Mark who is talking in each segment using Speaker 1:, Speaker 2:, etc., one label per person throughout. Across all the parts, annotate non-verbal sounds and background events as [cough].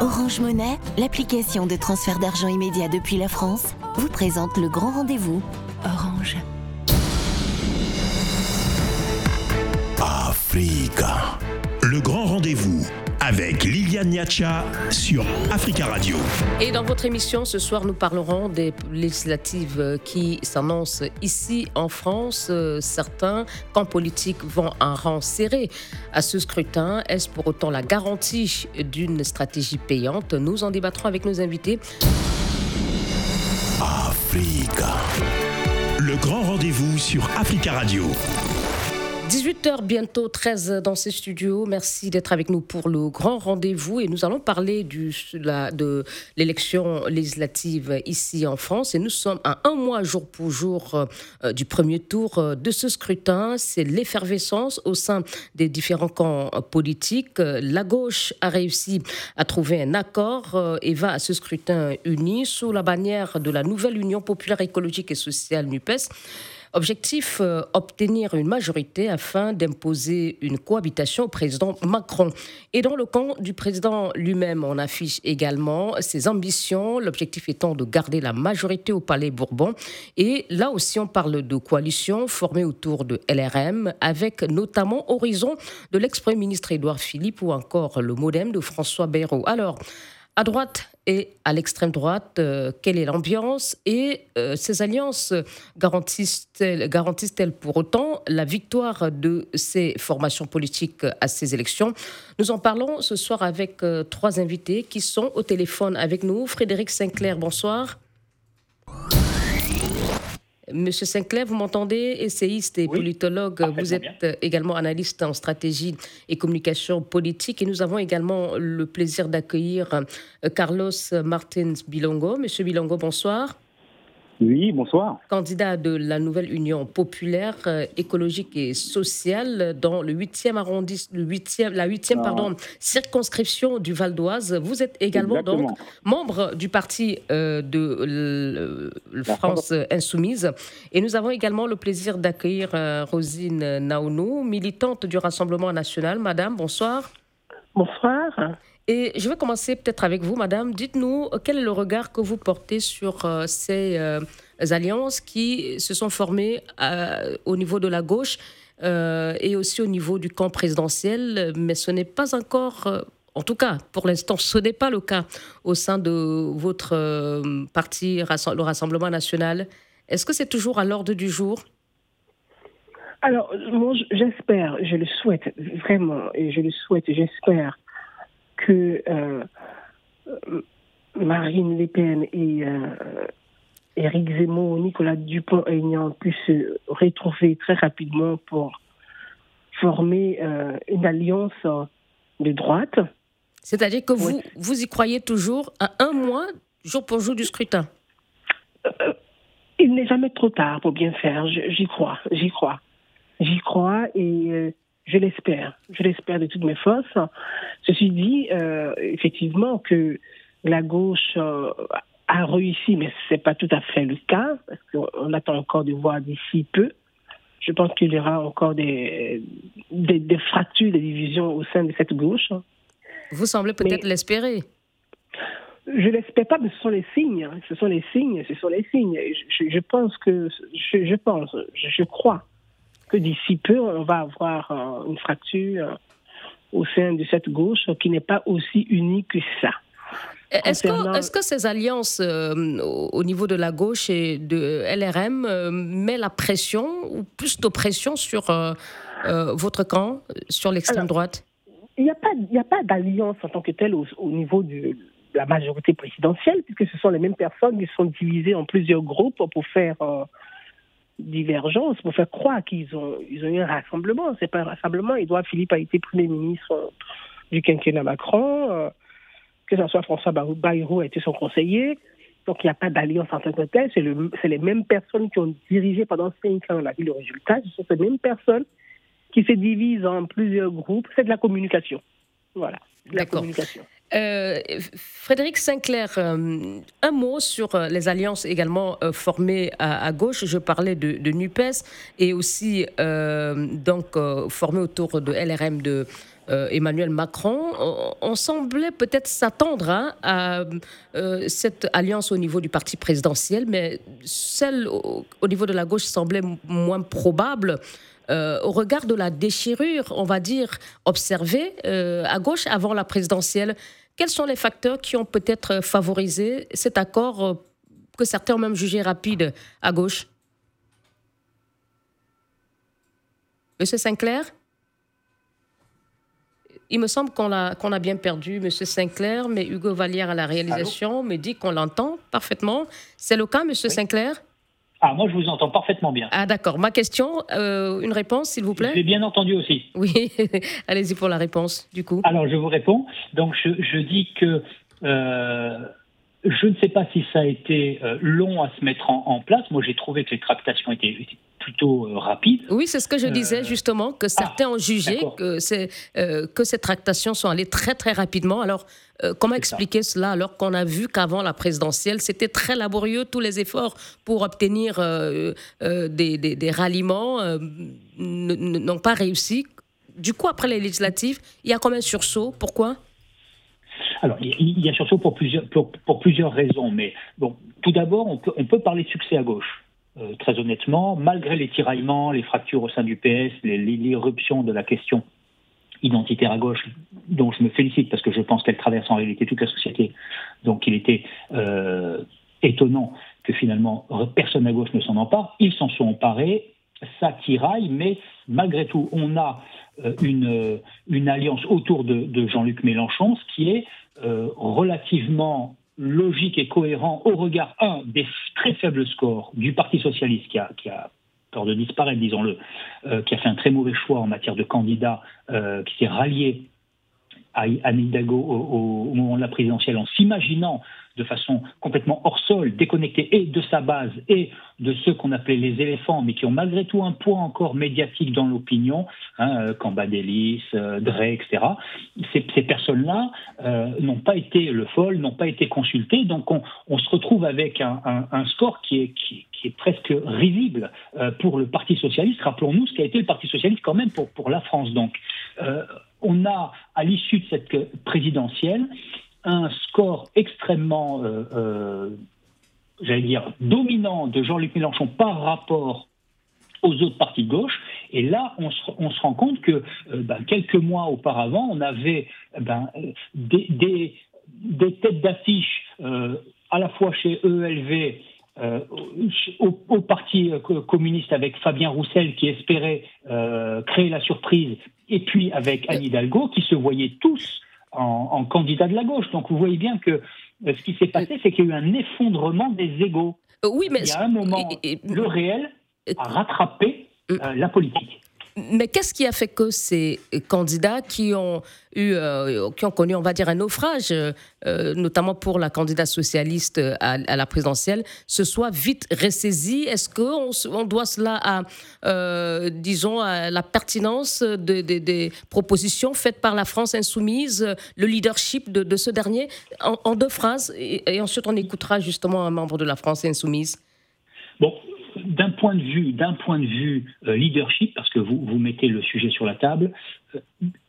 Speaker 1: Orange Monnaie, l'application de transfert d'argent immédiat depuis la France, vous présente le grand rendez-vous. Orange.
Speaker 2: Africa. Le grand rendez-vous avec Liliane Niacha sur Africa Radio.
Speaker 3: Et dans votre émission, ce soir, nous parlerons des législatives qui s'annoncent ici en France. Certains camps politiques vont un rang serré à ce scrutin. Est-ce pour autant la garantie d'une stratégie payante? Nous en débattrons avec nos invités.
Speaker 2: Africa. Le grand rendez-vous sur Africa Radio.
Speaker 3: 18h bientôt 13 dans ces studios. Merci d'être avec nous pour le grand rendez-vous et nous allons parler de l'élection législative ici en France et nous sommes à un mois jour pour jour euh, du premier tour euh, de ce scrutin. C'est l'effervescence au sein des différents camps euh, politiques. La gauche a réussi à trouver un accord et va à ce scrutin uni sous la bannière de la nouvelle Union populaire écologique et sociale NUPES. Objectif, euh, obtenir une majorité afin d'imposer une cohabitation au président Macron. Et dans le camp du président lui-même, on affiche également ses ambitions, l'objectif étant de garder la majorité au Palais Bourbon. Et là aussi, on parle de coalition formée autour de LRM, avec notamment Horizon de l'ex-premier ministre Édouard Philippe ou encore le modem de François Bayrou. Alors, à droite et à l'extrême droite, euh, quelle est l'ambiance et euh, ces alliances garantissent-elles garantissent pour autant la victoire de ces formations politiques à ces élections? Nous en parlons ce soir avec euh, trois invités qui sont au téléphone avec nous. Frédéric Sinclair, bonsoir. Monsieur Sinclair, vous m'entendez? Essayiste et politologue, vous êtes également analyste en stratégie et communication politique. Et nous avons également le plaisir d'accueillir euh, Carlos Martins Bilongo. Monsieur Bilongo, bonsoir.
Speaker 4: Oui, bonsoir.
Speaker 3: Candidat de la nouvelle Union populaire euh, écologique et sociale dans le 8e arrondissement, le 8e, la 8e pardon, circonscription du Val d'Oise. Vous êtes également donc membre du parti euh, de France Insoumise. Et nous avons également le plaisir d'accueillir euh, Rosine Naounou, militante du Rassemblement national. Madame, bonsoir.
Speaker 5: Bonsoir.
Speaker 3: Et je vais commencer peut-être avec vous, madame. Dites-nous euh, quel est le regard que vous portez sur euh, ces euh, alliances qui se sont formées au niveau de la gauche et aussi au niveau du camp présidentiel, mais ce n'est pas encore, en tout cas pour l'instant, ce n'est pas le cas au sein de votre parti, le Rassemblement national. Est-ce que c'est toujours à l'ordre du jour?
Speaker 5: Alors, moi, j'espère, je le souhaite vraiment, et je le souhaite, j'espère que euh, Marine Le Pen et euh, Éric Zemmour, Nicolas Dupont-Aignan puissent se retrouver très rapidement pour former euh, une alliance de droite.
Speaker 3: C'est-à-dire que vous, vous y croyez toujours à un mois, jour pour jour du scrutin?
Speaker 5: Il n'est jamais trop tard pour bien faire, j'y crois, j'y crois. J'y crois et je l'espère. Je l'espère de toutes mes forces. Ceci dit, euh, effectivement, que la gauche euh, a réussi, mais ce n'est pas tout à fait le cas, parce qu'on attend encore de voir d'ici peu. Je pense qu'il y aura encore des, des, fractures, des divisions au sein de cette gauche.
Speaker 3: Vous semblez peut-être l'espérer.
Speaker 5: Je l'espère pas, mais ce sont les signes. Ce sont les signes, ce sont les signes. Je, pense que, je, je pense, je crois que d'ici peu, on va avoir euh, une fracture euh, au sein de cette gauche qui n'est pas aussi unique que ça.
Speaker 3: Est-ce que, que, ces alliances euh, au niveau de la gauche et de LRM euh, met la pression ou plus de pression sur votre camp, sur l'extrême droite?
Speaker 5: Il n'y a pas, pas d'alliance en tant que telle au, au, niveau de la majorité présidentielle, puisque ce sont les mêmes personnes qui sont divisées en plusieurs groupes pour faire divergence pour faire croire qu'ils ont, ils ont eu un rassemblement. C'est pas un rassemblement. Edouard Philippe a été Premier ministre du quinquennat Macron, euh, que ce soit François Bayrou a été son conseiller. Donc il n'y a pas d'alliance en tant que telle. C'est, le, c'est les mêmes personnes qui ont dirigé pendant cinq ans la ville. Le résultat, ce sont ces mêmes personnes qui se divisent en plusieurs groupes. C'est de la communication. Voilà, de la communication.
Speaker 3: Euh, Frédéric Sinclair, euh, un mot sur euh, les alliances également formées à, gauche. Je parlais de, NUPES et aussi donc formées autour de LRM de Emmanuel Macron, on, semblait peut-être s'attendre hein, à cette alliance au niveau du parti présidentiel, mais celle au, niveau de la gauche semblait moins probable. au regard de la déchirure, on va dire, observée à gauche avant la présidentielle, quels sont les facteurs qui ont peut-être favorisé cet accord que certains ont même jugé rapide à gauche? Monsieur Sinclair? Il me semble qu'on a, qu'on a bien perdu Monsieur Sinclair, mais Hugo Vallière à la réalisation me dit qu'on l'entend parfaitement. C'est le cas, Monsieur Sinclair?
Speaker 6: Ah, moi, je vous entends parfaitement bien.
Speaker 3: Ah, d'accord. Ma question, euh, une réponse, s'il vous plaît
Speaker 6: J'ai bien entendu aussi.
Speaker 3: Oui, [laughs] allez-y pour la réponse, du coup.
Speaker 6: Alors, je vous réponds. Donc, je, dis que euh, je ne sais pas si ça a été euh, long à se mettre en, place. Moi, j'ai trouvé que les tractations étaient, plutôt euh.
Speaker 3: Oui, c'est ce que je disais euh, justement, que certains ont jugé ah, que, que ces tractations sont allées très très rapidement. Alors, comment expliquer cela alors qu'on a vu qu'avant la présidentielle, c'était très laborieux, tous les efforts pour obtenir des, des, des, ralliements n'ont pas réussi. Du coup, après les législatives, il y a comme un sursaut. Pourquoi?
Speaker 6: Alors, il y a pour plusieurs, pour, plusieurs raisons, mais bon, tout d'abord, on peut, on peut parler de succès à gauche. Euh, très honnêtement, malgré les tiraillements, les fractures au sein du PS, l'irruption de la question identitaire à gauche, dont je me félicite parce que je pense qu'elle traverse en réalité toute la société. Donc il était euh, étonnant que finalement personne à gauche ne s'en empare. Ils s'en sont emparés, ça tiraille, mais malgré tout, on a euh, une, alliance autour de, de Jean-Luc Mélenchon, ce qui est relativement logique et cohérent au regard, un, des très faibles scores du Parti socialiste qui a, qui a peur de disparaître, disons-le, euh, qui a fait un très mauvais choix en matière de candidat, euh, qui s'est rallié à Anne au, au, moment de la présidentielle en s'imaginant de façon complètement hors sol, déconnectée et de sa base et de ceux qu'on appelait les éléphants, mais qui ont malgré tout un poids encore médiatique dans l'opinion, hein, euh, Cambadélis, euh, Drey, etc. Ces, ces personnes-là euh, n'ont pas été le fol, n'ont pas été consultées, donc on, on se retrouve avec un, un, un score qui est, qui, qui, est presque risible euh, pour le Parti socialiste. Rappelons-nous ce qu'a été le Parti socialiste quand même pour, pour la France. Donc, euh, on a, à l'issue de cette présidentielle, un score extrêmement, euh, euh, j'allais dire, dominant de Jean-Luc Mélenchon par rapport aux autres partis de gauche. Et là, on se, rend compte que euh, ben, quelques mois auparavant, on avait ben, des, têtes d'affiche à la fois chez ELV, au, au, Parti communiste avec Fabien Roussel qui espérait créer la surprise, et puis avec Anne Hidalgo qui se voyaient tous en, candidat de la gauche. Donc vous voyez bien que euh, ce qui s'est passé, c'est qu'il y a eu un effondrement des égaux.
Speaker 3: Euh, oui, mais
Speaker 6: il y a un moment, le réel a rattrapé euh, la politique.
Speaker 3: Mais qu'est-ce qui a fait que ces candidats qui ont eu, euh, qui ont connu, on va dire, un naufrage, euh, notamment pour la candidate socialiste à, la présidentielle, se soient vite ressaisis Est-ce qu'on on doit cela à, euh, disons, à la pertinence des propositions faites par la France insoumise, le leadership de, ce dernier? En, deux phrases, et, et ensuite on écoutera justement un membre de la France insoumise.
Speaker 6: Bon, d'un point de vue, d'un point de vue euh, leadership, parce que vous, mettez le sujet sur la table, euh,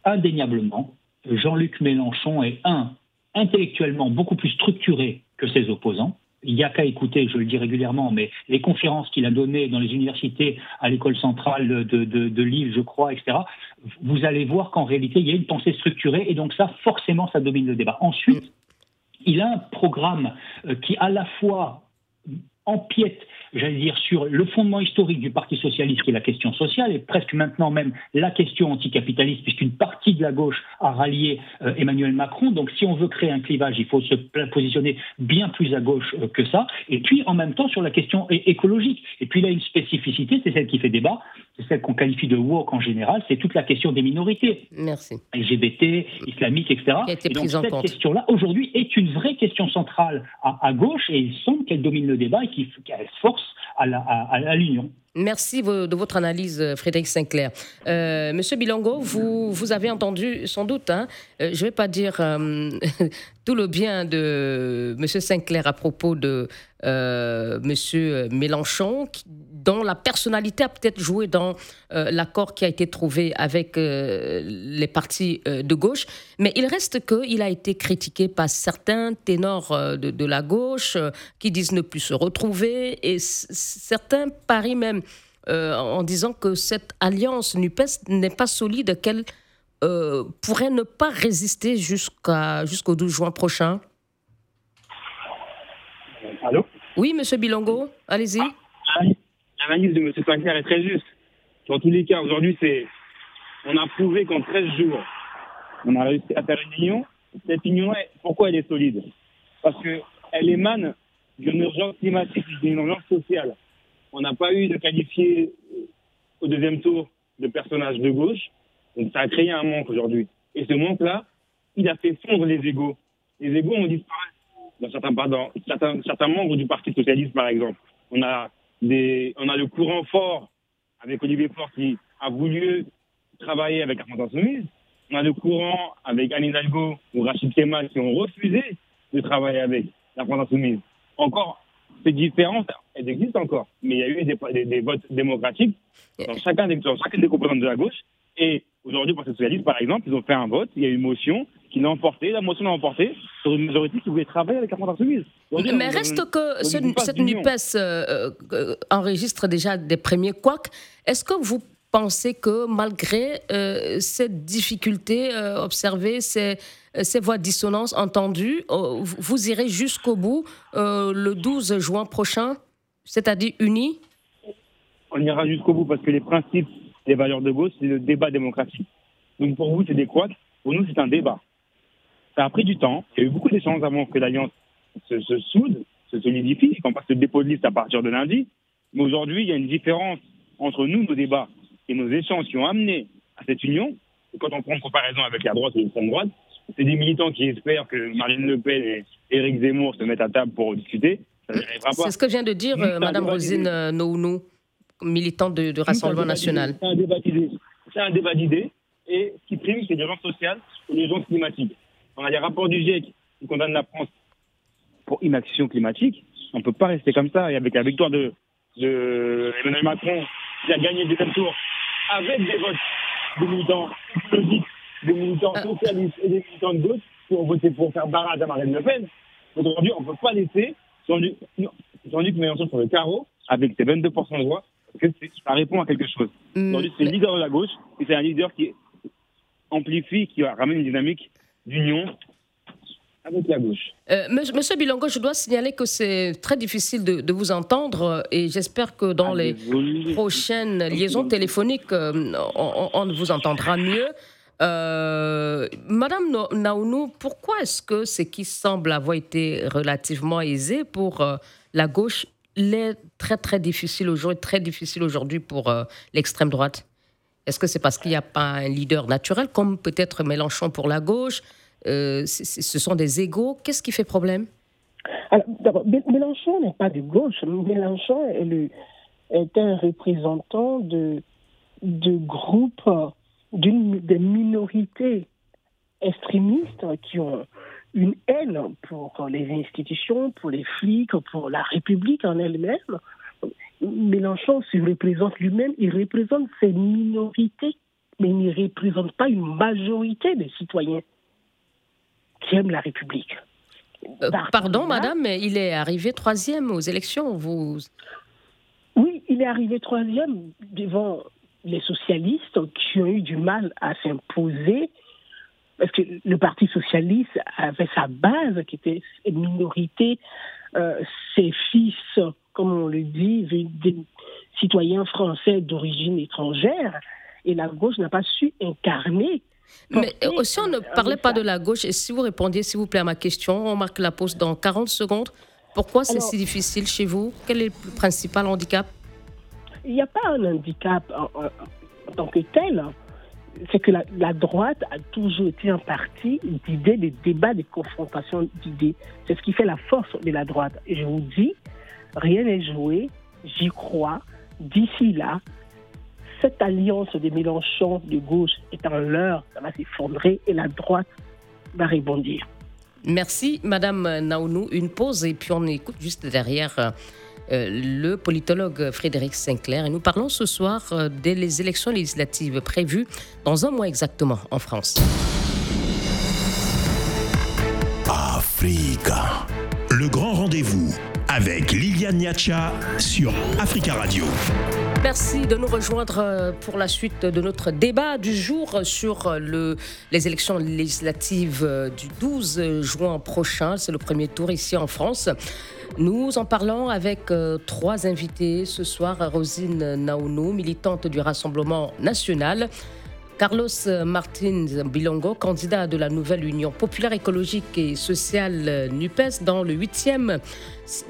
Speaker 6: indéniablement, Jean-Luc Mélenchon est un intellectuellement beaucoup plus structuré que ses opposants. Il n'y a qu'à écouter, je le dis régulièrement, mais les conférences qu'il a données dans les universités, à l'école centrale de, de, de, Lille, je crois, etc., vous allez voir qu'en réalité, il y a une pensée structurée, et donc ça, forcément, ça domine le débat. Ensuite, il a un programme euh, qui, à la fois, empiète j'allais dire, sur le fondement historique du Parti socialiste, qui est la question sociale, et presque maintenant même la question anticapitaliste, puisqu'une partie de la gauche a rallié euh, Emmanuel Macron. Donc, si on veut créer un clivage, il faut se positionner bien plus à gauche euh, que ça. Et puis, en même temps, sur la question écologique. Et puis, là, une spécificité, c'est celle qui fait débat, c'est celle qu'on qualifie de woke en général, c'est toute la question des minorités.
Speaker 3: Merci.
Speaker 6: LGBT, islamique, etc.
Speaker 3: et donc,
Speaker 6: cette question-là, aujourd'hui, est une vraie question centrale à, à gauche, et il semble qu'elle domine le débat et qu'elle force à l'Union.
Speaker 3: Merci de votre analyse, Frédéric Sinclair. Euh, Monsieur Bilongo, vous, avez entendu sans doute, hein, euh, je ne vais pas dire euh, [laughs] tout le bien de Monsieur Sinclair à propos de euh, Monsieur Mélenchon, dont la personnalité a peut-être joué dans euh, l'accord qui a été trouvé avec euh, les partis de gauche. Mais il reste qu'il a été critiqué par certains ténors de, la gauche qui disent ne plus se retrouver. Et certains parient même en disant que cette alliance NUPES n'est pas solide, qu'elle pourrait ne pas résister jusqu'à jusqu'au 12 juin prochain.
Speaker 4: Allô
Speaker 3: Oui, monsieur Bilongo, allez-y.
Speaker 4: L'analyse de M. Sinclair est très juste. Dans tous les cas, aujourd'hui, c'est. On a prouvé qu'en 13 jours, on a réussi à faire une union. Cette union, pourquoi elle est solide? Parce qu'elle émane d'une urgence climatique, d'une urgence sociale. On n'a pas eu de qualifier au deuxième tour de personnages de gauche. Donc ça a créé un manque aujourd'hui. Et ce manque-là, il a fait fondre les égaux. Les égaux ont disparu dans certains, pardon, certains, certains membres du Parti socialiste, par exemple. On a, des, on a le courant fort avec Olivier Faure qui a voulu travailler avec la France Insoumise. On a le courant avec Anne Hidalgo ou Rachid Kemal qui ont refusé de travailler avec la France Insoumise. Encore, ces différences, elles existent encore. Mais il y a eu des, des, votes démocratiques dans chacun des, dans chacun des composantes de la gauche. Et aujourd'hui, pour les socialistes, par exemple, ils ont fait un vote, il y a eu une motion qui l'a emporté, la motion l'a emporté sur une majorité qui voulait travailler avec la France Insoumise.
Speaker 3: Mais reste que cette NUPES euh, euh, enregistre déjà des premiers couacs. Est-ce que vous pensez que malgré euh, cette difficulté observée, ces, ces, voix dissonances entendues, vous irez jusqu'au bout le 12 juin prochain, c'est-à-dire unis?
Speaker 4: On ira jusqu'au bout parce que les principes, les valeurs de gauche, c'est le débat démocratique. Donc pour vous, c'est des couacs. Pour nous, c'est un débat. Ça a pris du temps. Il y a eu beaucoup d'échanges avant que l'Alliance se, soude, se solidifie, qu'on passe le dépôt de liste à partir de lundi. Mais aujourd'hui, il y a une différence entre nous, nos débats et nos échanges qui ont amené à cette union. quand on prend une comparaison avec la droite et l'extrême droite, c'est des militants qui espèrent que Marine Le Pen et Éric Zemmour se mettent à table pour discuter.
Speaker 3: C'est ce que vient de dire Mme euh, Madame Rosine euh, Nounou, militante de, Rassemblement National.
Speaker 4: C'est un débat d'idées. C'est un débat d'idées. Et ce qui prime, c'est l'urgence sociale et l'urgence climatique. On a des rapports du GIEC qui condamnent la France pour inaction climatique. On ne peut pas rester comme ça. Et avec la victoire de, Emmanuel Macron, qui a gagné le deuxième tour, avec des votes des militants écologiques, des militants socialistes et des militants de gauche, pour voter pour faire barrage à Marine Le Pen. Aujourd'hui, on ne peut pas laisser Jean-Luc Mélenchon sur le carreau avec ses 22% de voix, que ça répond à quelque chose. Mm. Aujourd'hui, c'est le leader de la gauche, et c'est un leader qui amplifie, qui ramène une dynamique d'union avec la gauche.
Speaker 3: Euh, Monsieur Bilongo, je dois signaler que c'est très difficile de, vous entendre et j'espère que dans ah, les prochaines liaisons téléphoniques, euh, on, vous entendra mieux. Euh, Madame Naounou, pourquoi est-ce que ce qui semble avoir été relativement aisé pour la gauche l'est très très difficile aujourd'hui, très difficile aujourd'hui pour l'extrême droite est-ce que c'est parce qu'il n'y a pas un leader naturel, comme peut-être Mélenchon pour la gauche? Euh, Ce sont des égaux. Qu'est-ce qui fait problème?
Speaker 5: Alors, Mélenchon n'est pas de gauche. Mélenchon est, est un représentant de, de groupes, d'une des minorités extrémistes qui ont une haine pour les institutions, pour les flics, pour la République en elle-même. Mélenchon se représente lui-même, il représente ces minorités, mais il ne représente pas une majorité des citoyens qui aiment la République.
Speaker 3: Euh, pardon, madame, mais il est arrivé troisième aux élections. Vous...
Speaker 5: Oui, il est arrivé troisième devant les socialistes qui ont eu du mal à s'imposer parce que le Parti socialiste avait sa base qui était une minorité, euh, ses fils comme on le dit, des citoyens français d'origine étrangère. Et la gauche n'a pas su incarner.
Speaker 3: Mais aussi, on ne parlait pas de la gauche. Et si vous répondiez, s'il vous plaît, à ma question, on marque la pause dans 40 secondes. Pourquoi c'est si difficile chez vous? Quel est le principal handicap?
Speaker 5: Il n'y a pas un handicap en, tant que tel. C'est que la, droite a toujours été un parti d'idées, des débats, des confrontations d'idées. C'est ce qui fait la force de la droite. Et je vous dis, rien n'est joué, j'y crois. D'ici là, cette alliance des Mélenchon de gauche est en l'heure, ça va s'effondrer et la droite va rebondir.
Speaker 3: Merci, Madame Naounou. Une pause et puis on écoute juste derrière euh, le politologue Frédéric Sinclair. Et nous parlons ce soir euh, des élections législatives prévues dans un mois exactement en France.
Speaker 2: Africa. Le grand rendez-vous avec Liliane Niacha sur Africa Radio.
Speaker 3: Merci de nous rejoindre euh, pour la suite de notre débat du jour sur le, les élections législatives du 12 juin prochain. C'est le premier tour ici en France. Nous en parlons avec euh, trois invités ce soir. Rosine Naounou, militante du Rassemblement national. Carlos Martins Bilongo, candidat de la nouvelle Union populaire écologique et sociale NUPES dans, le 8e,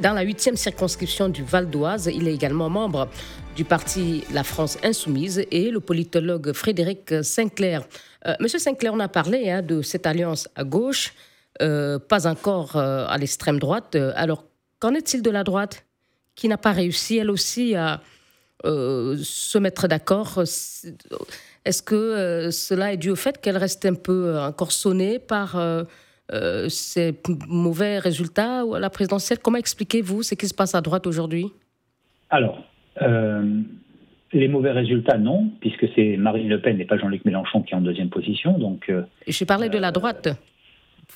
Speaker 3: dans la huitième circonscription du Val d'Oise. Il est également membre du parti La France Insoumise et le politologue Frédéric Sinclair. Euh, Monsieur Sinclair, on a parlé hein, de cette alliance à gauche, euh, pas encore à l'extrême droite. Alors, Qu'en est-il de la droite qui n'a pas réussi, elle aussi, à euh, se mettre d'accord? Est-ce que euh, cela est dû au fait qu'elle reste un peu encore sonnée par euh, ces mauvais résultats à la présidentielle? Comment expliquez-vous ce qui se passe à droite aujourd'hui?
Speaker 6: Alors, les mauvais résultats, non, puisque c'est Marine Le Pen et pas Jean-Luc Mélenchon qui est en deuxième position. Donc,
Speaker 3: Je parlais de la droite.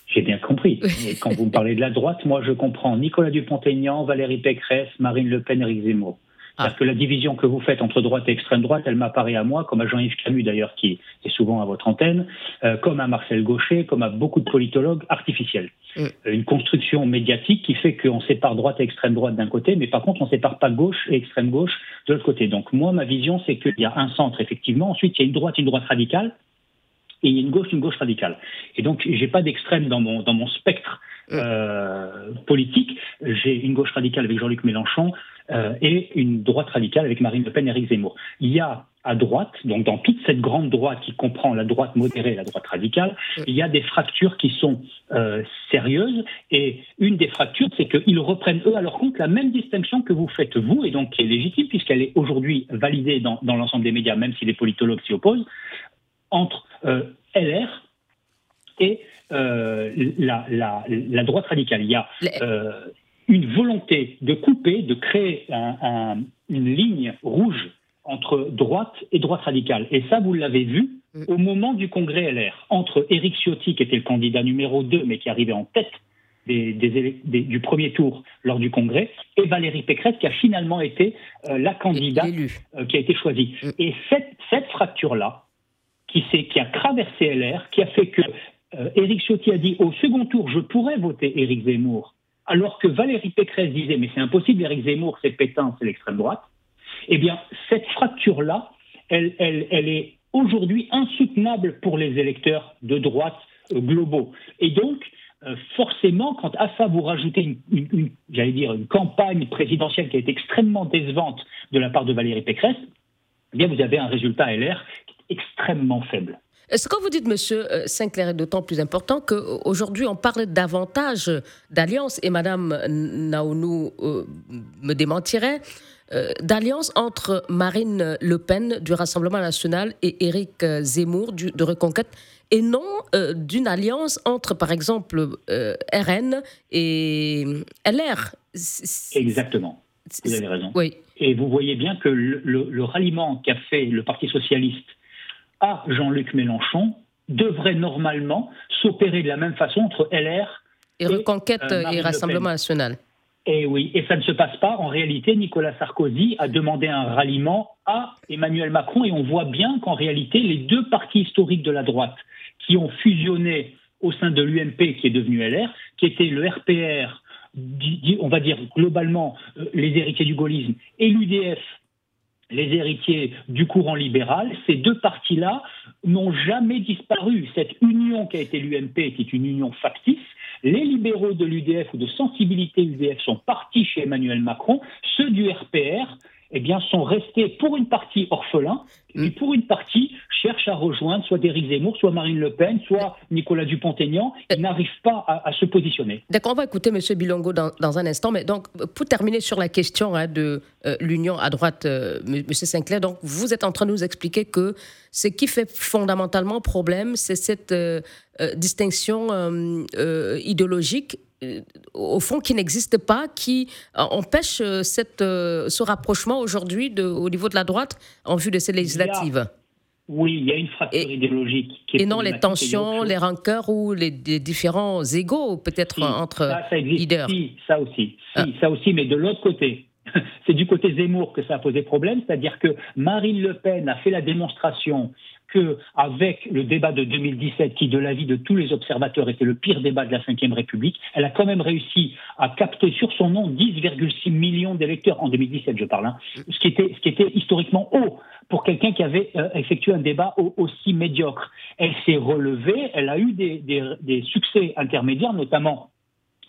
Speaker 6: J'ai bien compris. Et quand vous me parlez de la droite, moi je comprends Nicolas Dupont-Aignan, Valérie Pécresse, Marine Le Pen, Éric Zemmour. Ah. Parce que la division que vous faites entre droite et extrême droite, elle m'apparaît à moi, comme à Jean-Yves Camus d'ailleurs, qui est souvent à votre antenne, euh, comme à Marcel Gaucher, comme à beaucoup de politologues artificiels. Mm. Euh, une construction médiatique qui fait qu'on sépare droite et extrême droite d'un côté, mais par contre on ne sépare pas gauche et extrême gauche de l'autre côté. Donc moi, ma vision, c'est qu'il y a un centre, effectivement. Ensuite, il y a une droite et une droite radicale et il y a une gauche, une gauche radicale. Et donc, j'ai pas d'extrême dans mon, dans mon spectre mm. euh, politique. J'ai une gauche radicale avec Jean-Luc Mélenchon euh, et une droite radicale avec Marine Le Pen et Eric Zemmour. Il y a à droite, donc dans toute cette grande droite qui comprend la droite modérée et la droite radicale, il y a des fractures qui sont euh, sérieuses. Et une des fractures, c'est qu'ils reprennent eux à leur compte la même distinction que vous faites vous, et donc qui est légitime puisqu'elle est aujourd'hui validée dans, dans l'ensemble des médias, même si les politologues s'y opposent entre euh, LR et euh, la, droite radicale. Il y a euh, une volonté de couper, de créer une ligne rouge entre droite et droite radicale. Et ça, vous l'avez vu mm. au moment du congrès LR, entre Éric Ciotti, qui était le candidat numéro 2, mais qui arrivait en tête du premier tour lors du congrès, et Valérie Pécresse, qui a finalement été la candidate qui a été choisie. Mm. Et cette, cette fracture-là, qui, a traversé LR, qui a fait que euh, Éric Ciotti a dit au second tour, je pourrais voter Éric Zemmour, alors que Valérie Pécresse disait, mais c'est impossible, Éric Zemmour, c'est Pétain, c'est l'extrême droite. Eh bien, cette fracture-là, elle, elle, elle est aujourd'hui insoutenable pour les électeurs de droite euh, globaux. Et donc, euh, forcément, quand à ça vous rajoutez une, j'allais dire, une campagne présidentielle qui a été extrêmement décevante de la part de Valérie Pécresse, eh bien, vous avez un résultat LR extrêmement faible.
Speaker 3: Ce que vous dites, Monsieur euh, Sinclair, est d'autant plus important qu'aujourd'hui, on parle davantage d'alliance, et Madame Naounou euh, me démentirait, euh, d'alliance entre Marine Le Pen du Rassemblement national et Éric Zemmour du, de Reconquête, et non d'une alliance entre, par exemple, RN et LR.
Speaker 6: Exactement. Vous avez raison.
Speaker 3: Oui.
Speaker 6: Et vous voyez bien que le, le ralliement qu'a fait le Parti socialiste à Jean-Luc Mélenchon devrait normalement s'opérer de la même façon entre LR
Speaker 3: et, Reconquête euh, et Rassemblement national.
Speaker 6: Et eh oui, et ça ne se passe pas. En réalité, Nicolas Sarkozy a demandé un ralliement à Emmanuel Macron et on voit bien qu'en réalité, les deux partis historiques de la droite qui ont fusionné au sein de l'UMP qui est devenu LR, qui était le RPR, on va dire globalement euh, les héritiers du gaullisme, et l'UDF les héritiers du courant libéral, ces deux partis-là n'ont jamais disparu. Cette union qui a été l'UMP, est une union factice, les libéraux de l'UDF ou de sensibilité UDF sont partis chez Emmanuel Macron, ceux du RPR eh bien, sont restés pour une partie orphelins, et mm. pour une partie cherchent à rejoindre soit Éric Zemmour, soit Marine Le Pen, soit Nicolas Dupont-Aignan. Ils n'arrivent pas à, se positionner.
Speaker 3: D'accord, on va écouter M. Bilongo dans, un instant. Mais donc, pour terminer sur la question hein, de euh, l'union à droite, euh, M. Sinclair, donc vous êtes en train de nous expliquer que ce qui fait fondamentalement problème, c'est cette euh, distinction idéologique euh, au fond, qui n'existe pas, qui euh, empêche euh, cette, ce rapprochement aujourd'hui au niveau de la droite en vue de ces législatives
Speaker 6: Oui, il y a une fracture idéologique.
Speaker 3: Qui est et non les tensions, les rancœurs ou les, différents égaux, peut-être, entre ça, ça leaders.
Speaker 6: Si, ça aussi. Ah. ça aussi, mais de l'autre côté. [laughs] C'est du côté Zemmour que ça a posé problème, c'est-à-dire que Marine Le Pen a fait la démonstration qu'avec le débat de 2017, qui de l'avis de tous les observateurs était le pire débat de la Ve République, elle a quand même réussi à capter sur son nom 10,6 millions d'électeurs. En 2017, je parle, hein, ce, qui était, ce qui était historiquement haut pour quelqu'un qui avait euh, effectué un débat aussi médiocre. Elle s'est relevée, elle a eu des, des succès intermédiaires, notamment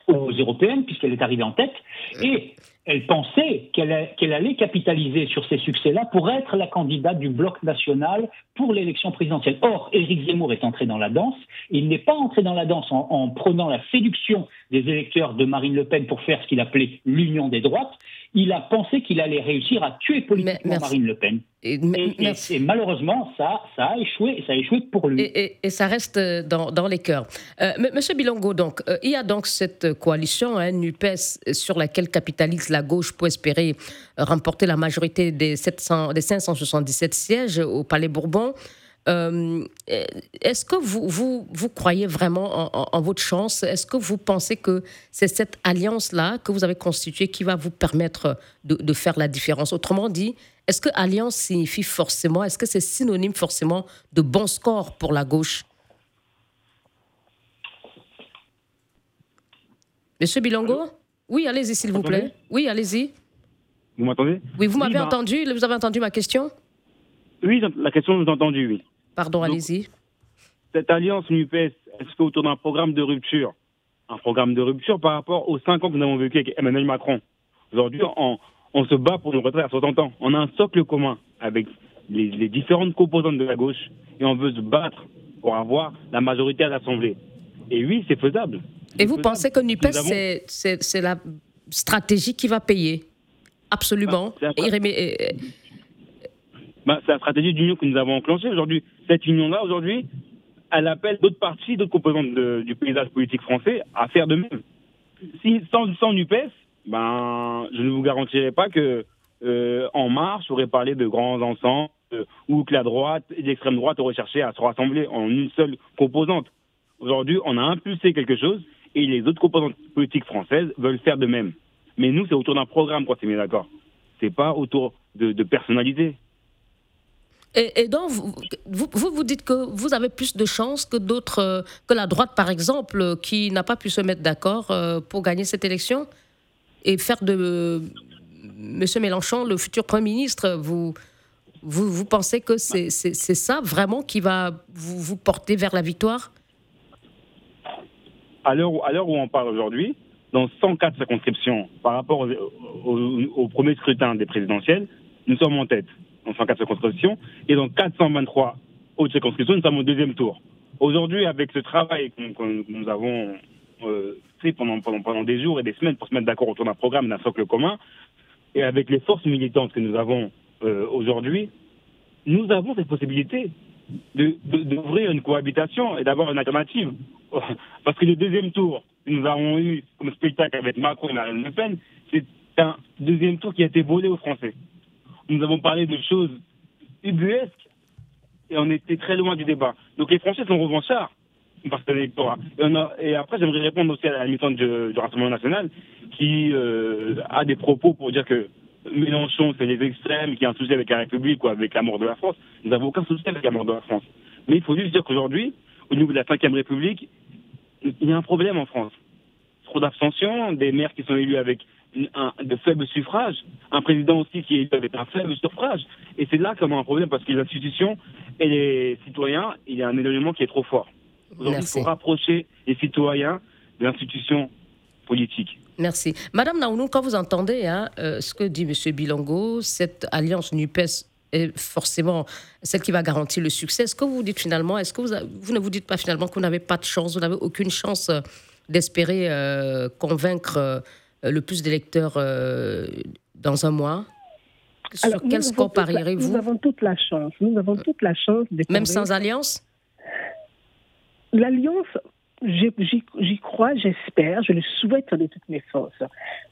Speaker 6: aux européennes, puisqu'elle est arrivée en tête, et elle pensait qu'elle allait capitaliser sur ces succès-là pour être la candidate du bloc national pour l'élection présidentielle. Or, Éric Zemmour est entré dans la danse. il n'est pas entré dans la danse en, en, prenant la séduction des électeurs de Marine Le Pen pour faire ce qu'il appelait l'union des droites il a pensé qu'il allait réussir à tuer politiquement Marine Le Pen. Et, malheureusement, ça, ça a échoué, ça a échoué pour lui.
Speaker 3: Et, ça reste euh, dans, les cœurs. Euh, Monsieur Bilongo, donc, euh, il y a donc cette coalition hein, NUPES sur laquelle capitalise la gauche pour espérer remporter la majorité des, 700, des 577 sièges au Palais Bourbon. Euh, est-ce que vous, vous, vous, croyez vraiment en, votre chance? Est-ce que vous pensez que c'est cette alliance-là que vous avez constituée qui va vous permettre de, faire la différence? Autrement dit, est-ce que alliance signifie forcément, est-ce que c'est synonyme forcément de bon score pour la gauche? Monsieur Bilongo Oui, allez-y, s'il vous plaît. Oui, allez-y.
Speaker 4: Vous m'entendez?
Speaker 3: Oui, vous m'avez entendu? Vous avez entendu ma question?
Speaker 4: Oui, la question, vous entendu, oui.
Speaker 3: Pardon, allez-y.
Speaker 4: Cette alliance NUPES, est-ce qu'autour d'un programme de rupture Un programme de rupture par rapport aux 5 ans que nous avons vécu avec Emmanuel Macron. Aujourd'hui, on, se bat pour nos retraite à 60 ans. On a un socle commun avec les, différentes composantes de la gauche et on veut se battre pour avoir la majorité à l'Assemblée. Et oui, c'est faisable.
Speaker 3: Et vous pensez que NUPES, c'est la stratégie qui va payer? Absolument. Ah,
Speaker 4: bah, c'est la stratégie d'union que nous avons enclenchée aujourd'hui. Cette union-là, aujourd'hui, elle appelle d'autres partis, d'autres composantes du paysage politique français à faire de même. Si, sans, sans ben, je ne vous garantirai pas que euh, En Marche aurait parlé de grands ensembles euh, ou que la droite l'extrême droite auraient cherché à se rassembler en une seule composante. Aujourd'hui, on a impulsé quelque chose et les autres composantes politiques françaises veulent faire de même. Mais nous, c'est autour d'un programme qu'on s'est mis d'accord. C'est pas autour de, de personnalités.
Speaker 3: Et, donc, vous, vous, vous dites que vous avez plus de chances que d'autres, euh, que la droite, par exemple, qui n'a pas pu se mettre d'accord euh, pour gagner cette élection et faire de M. Mélenchon le futur Premier ministre. Vous, vous, vous pensez que c'est ça vraiment qui va vous, vous porter vers la victoire?
Speaker 4: À l'heure où on parle aujourd'hui, dans 104 circonscriptions par rapport au premier scrutin des présidentielles, nous sommes en tête dans 104 circonscriptions, et dans 423 autres circonscriptions, nous sommes au deuxième tour. Aujourd'hui, avec ce travail que, nous avons euh, fait pendant, pendant, pendant des jours et des semaines pour se mettre d'accord autour d'un programme, d'un socle commun, et avec les forces militantes que nous avons euh, aujourd'hui, nous avons cette possibilité d'ouvrir de, une cohabitation et d'avoir une alternative. [laughs] Parce que le deuxième tour que nous avons eu comme spectacle avec Macron et Marine Le Pen, c'est un deuxième tour qui a été volé aux Français nous avons parlé de choses ubuesques et on était très loin du débat. Donc les Français sont revanchards parce que l'électorat. Et, après, j'aimerais répondre aussi à la militante du, Rassemblement national qui euh, a des propos pour dire que Mélenchon, c'est les extrêmes, qui a un souci avec la République ou avec la mort de la France. Nous n'avons aucun souci avec la mort de la France. Mais il faut juste dire qu'aujourd'hui, au niveau de la 5 République, il y a un problème en France. Trop d'abstention, des maires qui sont élus avec un, de faibles suffrages, un président aussi qui est avec un faible suffrage. Et c'est là a un problème parce que les institutions et les citoyens, il y a un élément qui est trop fort. Aujourd'hui, il faut rapprocher les citoyens de l'institution politique.
Speaker 3: Merci. Madame Naounou, quand vous entendez hein, euh, ce que dit M. Bilongo, cette alliance NUPES est forcément celle qui va garantir le succès. Est-ce que vous dites finalement, est-ce que vous, vous, ne vous dites pas finalement que vous n'avez pas de chance, vous n'avez aucune chance euh, d'espérer euh, convaincre le plus d'électeurs dans un mois Sur quel score parierez-vous?
Speaker 5: Nous avons toute la chance. Nous avons toute la chance.
Speaker 3: Même sans alliance?
Speaker 5: L'alliance, J'y crois, j'espère, je le souhaite de toutes mes forces.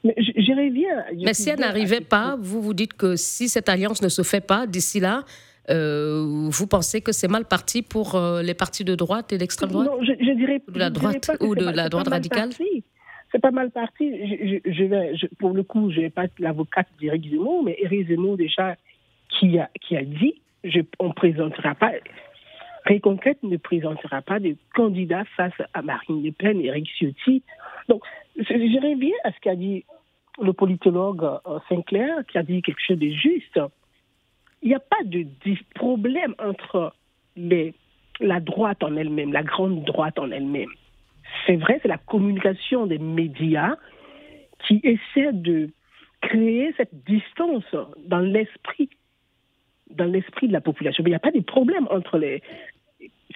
Speaker 5: Mais j'y reviens.
Speaker 3: Mais si elle n'arrivait pas, vous vous dites que si cette alliance ne se fait pas d'ici là, euh, vous pensez que c'est mal parti pour euh, les partis de droite et d'extrême droite?
Speaker 5: Non, je, dirais
Speaker 3: de la droite ou de la droite radicale?
Speaker 5: C'est pas mal parti. Je, vais, pour le coup, je vais pas être l'avocate d'Éric Zemmour, mais Éric Zemmour, déjà, qui a, qui a dit on ne présentera pas Réconquête ne présentera pas de candidat face à Marine Le Pen et Eric Ciotti. Donc, je reviens à ce qu'a dit le politologue euh, Sinclair, qui a dit quelque chose de juste. Il n'y a pas de problème entre la droite en elle-même, la grande droite en elle-même. C'est vrai, c'est la communication des médias qui essaie de créer cette distance dans l'esprit dans l'esprit de la population. Mais il n'y a pas de problème entre les.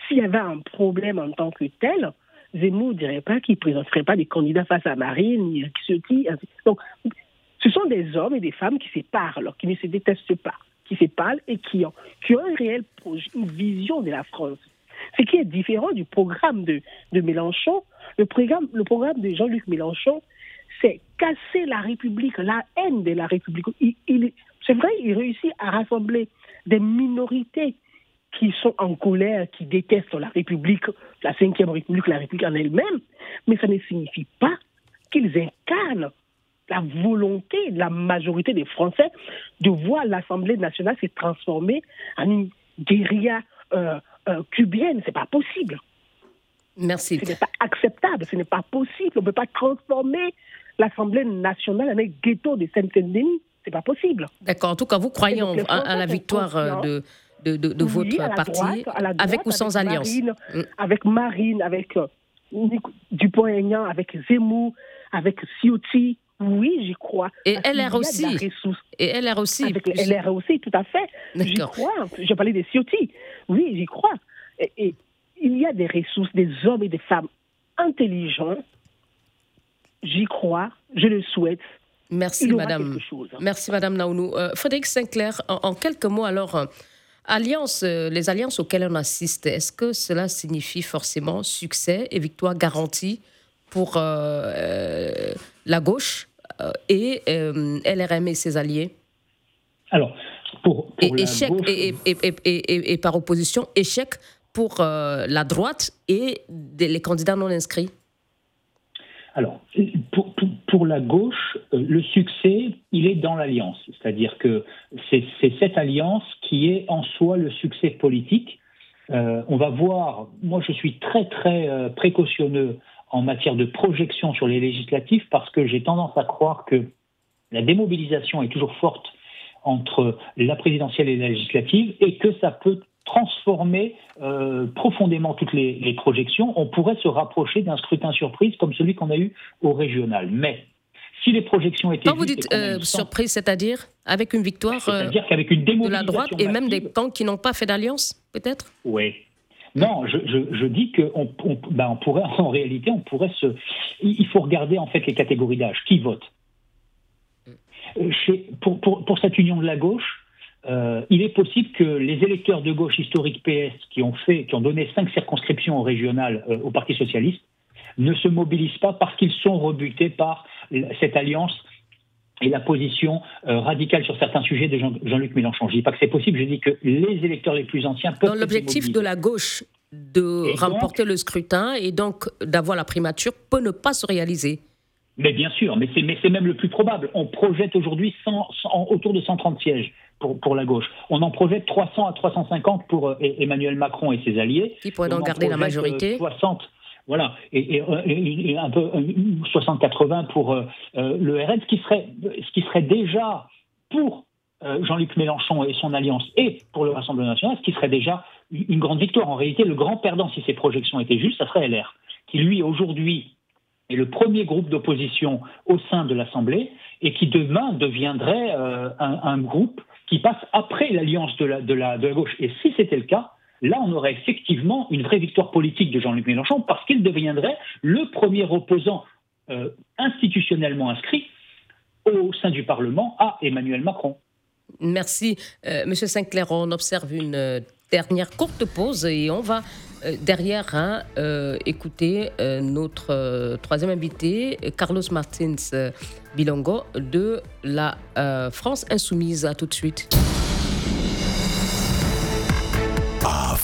Speaker 5: S'il y avait un problème en tant que tel, Zemmour ne dirait pas qu'il ne présenterait pas des candidats face à Marine, qui Donc, ce sont des hommes et des femmes qui se parlent, qui ne se détestent pas, qui se parlent et qui ont, qui ont un réel projet, une vision de la France. Ce qui est différent du programme de, Mélenchon. Le programme, le programme de Jean-Luc Mélenchon, c'est casser la République, la haine de la République. c'est vrai, il réussit à rassembler des minorités qui sont en colère, qui détestent la République, la Ve République, la République en elle-même, mais ça ne signifie pas qu'ils incarnent la volonté de la majorité des Français de voir l'Assemblée nationale se transformer en une guérilla euh, euh, cubienne. Ce n'est pas possible.
Speaker 3: Merci.
Speaker 5: Ce n'est pas acceptable, ce n'est pas possible. On ne peut pas transformer l'Assemblée nationale en un ghetto de Saint-Denis. C'est pas possible.
Speaker 3: D'accord. En tout cas, vous croyez à, la victoire euh, de, de, de, votre parti, avec ou sans alliance
Speaker 5: mm. Avec Marine, avec euh, Dupont-Aignan, avec Zemmour, avec Ciotti. Oui, j'y crois.
Speaker 3: Et LR aussi. Et LR aussi.
Speaker 5: Avec LR aussi, tout à fait. J'y crois. J'ai parlé des Ciotti. Oui, j'y crois. et, il y a des ressources, des hommes et des femmes intelligents. J'y crois, je le souhaite.
Speaker 3: Merci, Madame. Merci, Madame Naounou. Euh, Frédéric Sinclair, en, quelques mots, alors, euh, alliance, euh, les alliances auxquelles on assiste, est-ce que cela signifie forcément succès et victoire garantie pour la gauche? Et LRM et ses alliés
Speaker 6: Alors, pour,
Speaker 3: échec, et, par opposition, échec pour la droite et les candidats non inscrits
Speaker 6: alors, pour, pour, la gauche, euh, le succès, il est dans l'alliance. C'est-à-dire que c'est cette alliance qui est en soi le succès politique. Euh, on va voir, moi je suis très très euh, précautionneux en matière de projection sur les législatives parce que j'ai tendance à croire que la démobilisation est toujours forte entre la présidentielle et la législative et que ça peut transformer euh, profondément toutes les, projections, on pourrait se rapprocher d'un scrutin surprise comme celui qu'on a eu au régional. Mais si les projections étaient...
Speaker 3: Quand vous dites euh, surprise, c'est-à-dire avec une victoire
Speaker 6: euh, qu'avec une de
Speaker 3: la droite et même des camps qui n'ont pas fait d'alliance, peut-être?
Speaker 6: Oui. Non, je, dis qu'on on, ben on pourrait, [laughs] en réalité, on pourrait se... Il faut regarder en fait les catégories d'âge. Qui vote Chez, pour, pour, cette union de la gauche, euh, il est possible que les électeurs de gauche historique PS qui ont fait, qui ont donné cinq circonscriptions au régional euh, au Parti socialiste, ne se mobilisent pas parce qu'ils sont rebutés par cette alliance et la position euh, radicale sur certains sujets de Jean-Luc Mélenchon. Je ne dis pas que c'est possible, je dis que les électeurs les plus anciens peuvent.
Speaker 3: Dans l'objectif de la gauche de remporter le scrutin et donc d'avoir la primature peut ne pas se réaliser.
Speaker 6: Mais bien sûr, mais c'est même le plus probable. On projette aujourd'hui autour de 130 sièges pour, la gauche. On en projette 300 à 350 pour euh, Emmanuel Macron et ses alliés.
Speaker 3: Qui pourraient donc garder la majorité
Speaker 6: 60, euh, voilà, et, un peu 60-80 pour euh, le RN, ce qui serait, ce qui serait déjà pour Jean-Luc Mélenchon et son alliance et pour le Rassemblement national, ce qui serait déjà une grande victoire. En réalité, le grand perdant, si ces projections étaient justes, ça serait LR, qui lui aujourd'hui est le premier groupe d'opposition au sein de l'Assemblée et qui demain deviendrait euh, un, groupe qui passe après l'alliance de la, de, la, de la gauche. Et si c'était le cas, là, on aurait effectivement une vraie victoire politique de Jean-Luc Mélenchon parce qu'il deviendrait le premier opposant euh, institutionnellement inscrit au sein du Parlement à Emmanuel Macron.
Speaker 3: Merci, euh, Monsieur Sinclair. On observe une euh, dernière courte pause et on va derrière hein, écouter notre troisième invité, Carlos Martins Bilongo de la France Insoumise. À tout de suite.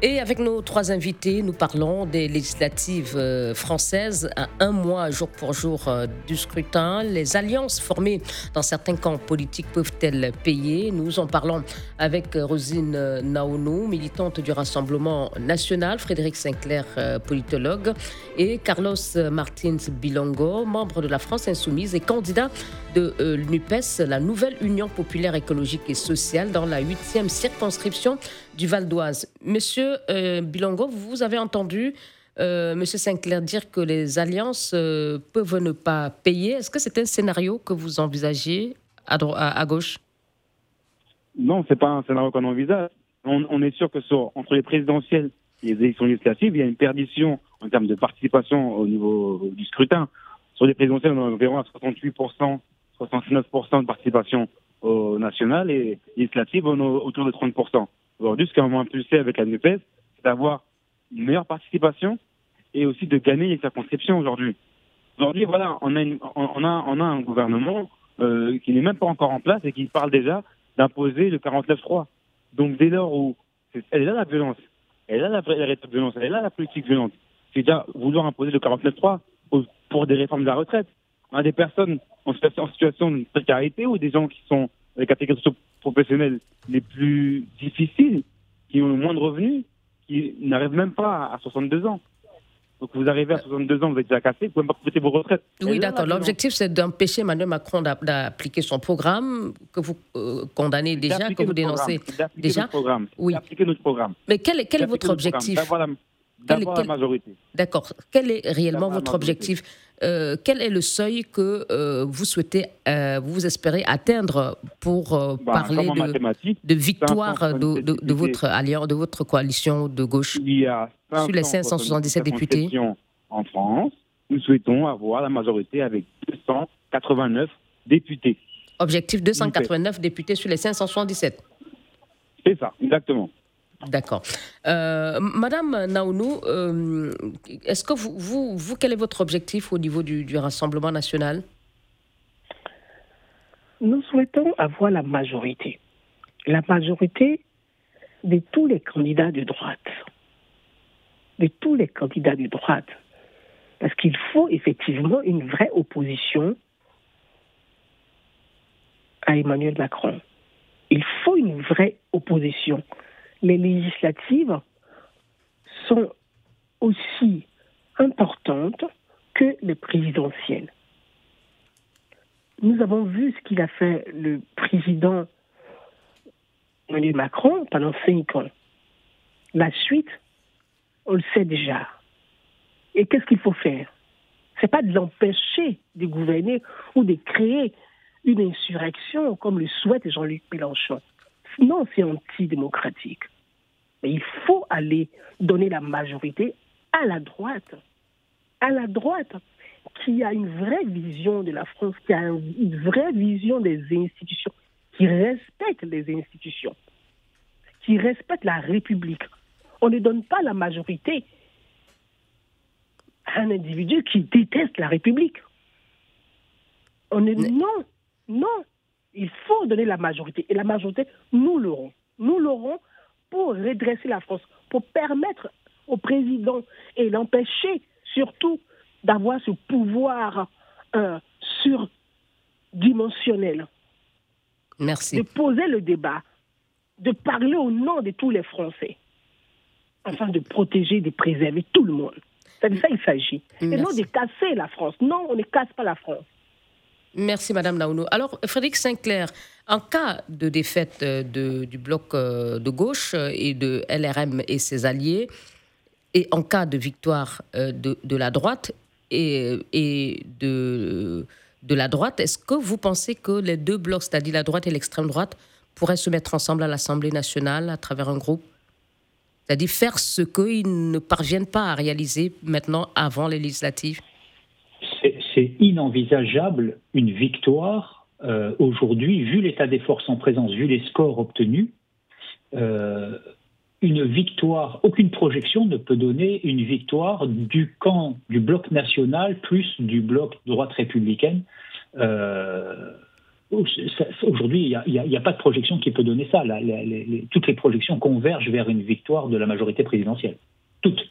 Speaker 3: Et avec nos trois invités, nous parlons des législatives euh, françaises à un mois jour pour jour euh, du scrutin. Les alliances formées dans certains camps politiques peuvent-elles payer? Nous en parlons avec euh, Rosine Naonou, militante du Rassemblement national, Frédéric Sinclair, politologue, et Carlos Martins Bilongo, membre de la France Insoumise et candidat de l'UPES, la nouvelle Union populaire écologique et sociale, dans la huitième circonscription du Val d'Oise. Monsieur euh, Bilongo, vous avez entendu euh, Monsieur Sinclair dire que les alliances euh, peuvent ne pas payer. Est-ce que c'est un scénario que vous envisagez à, gauche?
Speaker 4: Non, c'est pas un scénario qu'on envisage. On, est sûr que sur, entre les présidentielles et les élections législatives, il y a une perdition en termes de participation au niveau du scrutin. Sur les présidentielles, on a environ à 68%, 69% de participation au national et législatives, on est autour de 30%. Aujourd'hui, ce qu'on va impulser avec la NUPES, c'est d'avoir une meilleure participation et aussi de gagner les circonscriptions aujourd'hui. Aujourd'hui, voilà, on a, on, a, on a un gouvernement euh, qui n'est même pas encore en place et qui parle déjà d'imposer le 49-3. Donc dès lors où elle est là la violence, elle est là la, la violence, elle est là la politique violente. C'est déjà vouloir imposer le 49-3 pour des réformes de la retraite. On a des personnes en situation de précarité ou des gens qui sont les catégories professionnels les plus difficiles, qui ont le moins de revenus, qui n'arrivent même pas à 62 ans. Donc vous arrivez à 62 ans, vous êtes déjà cassé, vous pouvez pas profiter vos retraites.
Speaker 3: Oui, d'accord. L'objectif, c'est d'empêcher Emmanuel Macron d'appliquer son programme que vous euh, condamnez déjà, que vous dénoncez déjà.
Speaker 4: Notre programme. Oui. D'appliquer notre programme.
Speaker 3: Mais quel, quel est votre objectif?
Speaker 4: La majorité.
Speaker 3: D'accord. Quel est réellement votre objectif euh, Quel est le seuil que euh, vous souhaitez, euh, vous espérez atteindre pour bah, parler de, de, victoire de, de, votre alliance, de votre coalition de gauche
Speaker 4: Il y a
Speaker 3: sur les 577 députés
Speaker 4: en France. Nous souhaitons avoir la majorité avec 289 députés.
Speaker 3: Objectif 289 députés sur les 577.
Speaker 4: C'est ça, exactement.
Speaker 3: D'accord. Euh, Madame Naounou, euh, est-ce que vous, vous, quel est votre objectif au niveau du, Rassemblement national?
Speaker 5: Nous souhaitons avoir la majorité. La majorité de tous les candidats de droite. De tous les candidats de droite. Parce qu'il faut effectivement une vraie opposition à Emmanuel Macron. Il faut une vraie opposition les législatives sont aussi importantes que les présidentielles. Nous avons vu ce qu'il a fait le président Emmanuel Macron pendant cinq ans. La suite, on le sait déjà. Et qu'est-ce qu'il faut faire? Ce n'est pas de l'empêcher de gouverner ou de créer une insurrection comme le souhaite Jean-Luc Mélenchon. Non, c'est antidémocratique. Mais il faut aller donner la majorité à la droite. À la droite, qui a une vraie vision de la France, qui a une vraie vision des institutions, qui respecte les institutions, qui respecte la République. On ne donne pas la majorité à un individu qui déteste la République. On est, non, non. Il faut donner la majorité. Et la majorité, nous l'aurons. Nous l'aurons pour redresser la France, pour permettre au président et l'empêcher surtout d'avoir ce pouvoir euh, surdimensionnel.
Speaker 3: Merci.
Speaker 5: De poser le débat, de parler au nom de tous les Français, afin de protéger, de préserver tout le monde. C'est de ça qu'il s'agit. Et non de casser la France. Non, on ne casse pas la France.
Speaker 3: Merci, Madame Naouno. Alors, Frédéric Sinclair, en cas de défaite de, du bloc de gauche et de LRM et ses alliés, et en cas de victoire de, la droite et de de la droite. Est-ce que vous pensez que les deux blocs, c'est-à-dire la droite et l'extrême droite, pourraient se mettre ensemble à l'Assemblée nationale à travers un groupe? C'est-à-dire faire ce qu'ils ne parviennent pas à réaliser maintenant avant les législatives?
Speaker 6: C'est inenvisageable une victoire euh, aujourd'hui, vu l'état des forces en présence, vu les scores obtenus. Euh, une victoire, aucune projection ne peut donner une victoire du camp du bloc national plus du bloc droite républicaine. Euh, aujourd'hui, il n'y a, pas de projection qui peut donner ça. toutes les projections convergent vers une victoire de la majorité présidentielle. Toutes.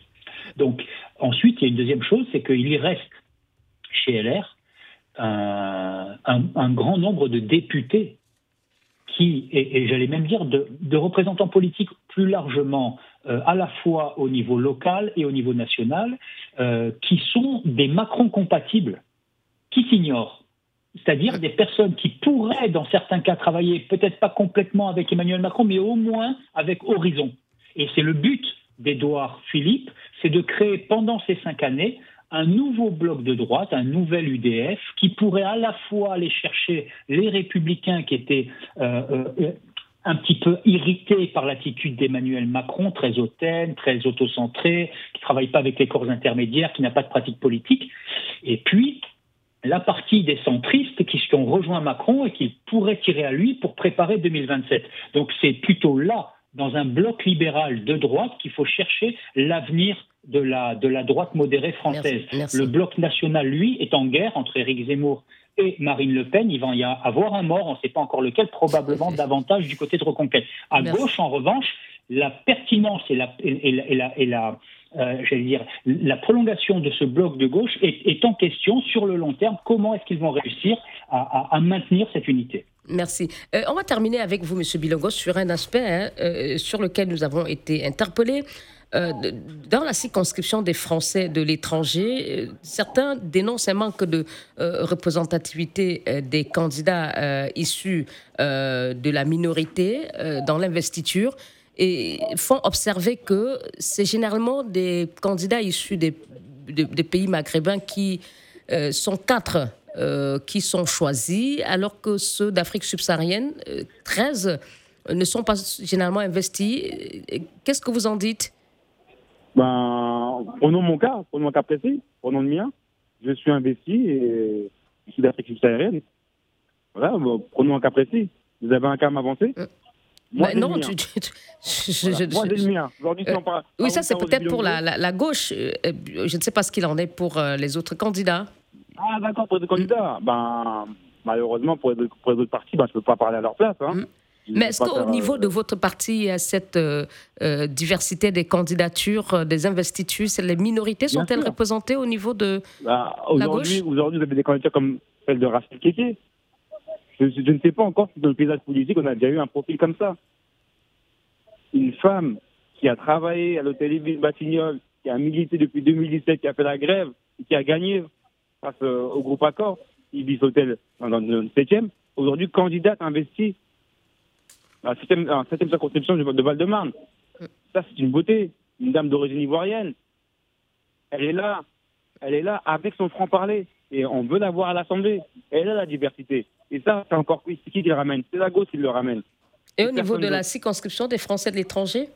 Speaker 6: Donc, ensuite, il y a une deuxième chose, c'est qu'il y reste chez LR un grand nombre de députés qui, et, j'allais même dire de, représentants politiques plus largement, euh, à la fois au niveau local et au niveau national, euh, qui sont des Macron compatibles, qui s'ignorent. C'est-à-dire des personnes qui pourraient, dans certains cas, travailler peut-être pas complètement avec Emmanuel Macron, mais au moins avec Horizon. Et c'est le but d'Édouard Philippe, c'est de créer pendant ces cinq années un nouveau bloc de droite, un nouvel UDF, qui pourrait à la fois aller chercher les républicains qui étaient euh, euh, un petit peu irrités par l'attitude d'Emmanuel Macron, très hautaine, très autocentré, qui ne travaille pas avec les corps intermédiaires, qui n'a pas de pratique politique, et puis la partie des centristes qui ont rejoint Macron et qui pourraient tirer à lui pour préparer 2027. Donc c'est plutôt là, dans un bloc libéral de droite, qu'il faut chercher l'avenir de la, de la droite modérée française. Le bloc national, lui, est en guerre entre Éric Zemmour et Marine Le Pen. Il va y avoir un mort, on ne sait pas encore lequel, probablement [laughs] davantage du côté de Reconquête. À gauche, en revanche, la pertinence et la, et la, et la, euh, dire, la prolongation de ce bloc de gauche est, en question sur le long terme. Comment est-ce qu'ils vont réussir à, maintenir cette unité?
Speaker 3: Merci. Euh, on va terminer avec vous, M. Bilongos, sur un aspect hein, euh, sur lequel nous avons été interpellés. Euh, dans la circonscription des Français de l'étranger, euh, certains dénoncent un manque de euh, représentativité des candidats issus de la minorité dans l'investiture et font observer que c'est généralement des candidats issus des, des pays maghrébins qui sont quatre qui sont choisis, alors que ceux d'Afrique subsaharienne, 13, ne sont pas généralement investis. Qu'est-ce que vous en dites?
Speaker 4: Ben, prenons mon cas, prenons mon cas précis, prenons le mien. Je suis investi et je suis d'Afrique subsaharienne. Voilà, prenons un cas précis. Vous avez un cas à m'avancer
Speaker 3: euh, Moi, bah, non, tu,
Speaker 4: je, Moi, j'ai le mien.
Speaker 3: Euh, oui, ça, c'est peut-être pour la, la, gauche. Euh, je ne sais pas ce qu'il en est pour les autres candidats.
Speaker 4: Ah, d'accord, pour les autres candidats. Ben, malheureusement, pour les, autres partis, ben, je ne peux pas parler à leur place. Hein. Mm.
Speaker 3: Mais est-ce qu'au niveau euh, de votre parti, il y a cette euh, euh, diversité des candidatures, des investitures Les minorités sont-elles représentées au niveau de bah, la gauche?
Speaker 4: Aujourd'hui, vous avez des candidatures comme celle de Rachel Kéké. Je, ne sais pas encore si dans le paysage politique, on a déjà eu un profil comme ça. Une femme qui a travaillé à l'hôtel Ibis Batignolles, qui a milité depuis 2017, qui a fait la grève, et qui a gagné face au groupe Accord, Ibis Hôtel dans le 7e, aujourd'hui candidate investie la septième, septième circonscription de Val-de-Marne. Ça, c'est une beauté. Une dame d'origine ivoirienne. Elle est là. Elle est là avec son franc-parler. Et on veut la voir à l'Assemblée. Elle a la diversité. Et ça, c'est encore qui qui le ramène C'est la gauche qui le ramène.
Speaker 3: Et au niveau de la circonscription des Français de l'étranger?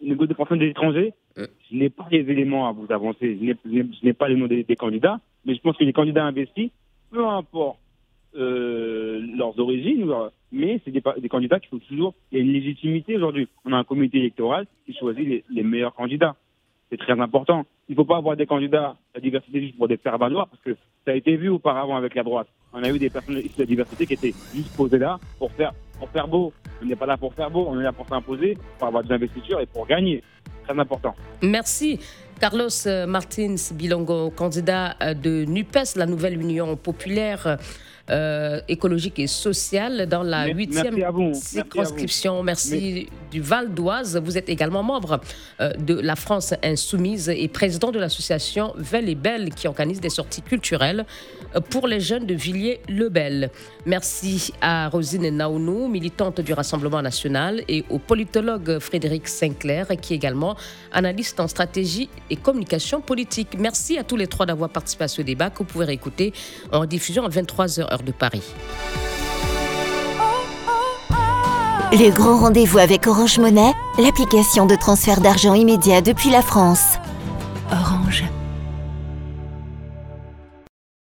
Speaker 4: Au niveau des Français de l'étranger, mm. je n'ai pas les éléments à vous avancer. Je n'ai pas les noms des, candidats. Mais je pense que les candidats investis, peu importe euh, leurs origines, mais c'est des, des, candidats qui sont toujours. Il y a une légitimité aujourd'hui. On a un comité électoral qui choisit les, meilleurs candidats. C'est très important. Il ne faut pas avoir des candidats à diversité juste pour des faire valoir, parce que ça a été vu auparavant avec la droite. On a eu des personnes de la diversité qui étaient juste posées là pour faire, pour faire beau. On n'est pas là pour faire beau, on est là pour s'imposer, pour avoir des investitures et pour gagner. Très important.
Speaker 3: Merci. Carlos Martins Bilongo, candidat de NUPES, la nouvelle Union populaire. Écologique et sociale dans la huitième circonscription. Merci, du Val d'Oise. Vous êtes également membre de la France Insoumise et président de l'association Velle et Belle qui organise des sorties culturelles pour les jeunes de Villiers-le-Bel. Merci à Rosine Naounou, militante du Rassemblement national, et au politologue Frédéric Sinclair, qui est également analyste en stratégie et communication politique. Merci à tous les trois d'avoir participé à ce débat que vous pouvez réécouter en diffusion à 23h heure de Paris.
Speaker 1: Le grand rendez-vous avec Orange Monnaie, l'application de transfert d'argent immédiat depuis la France. Orange.